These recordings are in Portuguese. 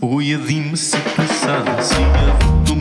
Oye, dime si tú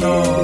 No.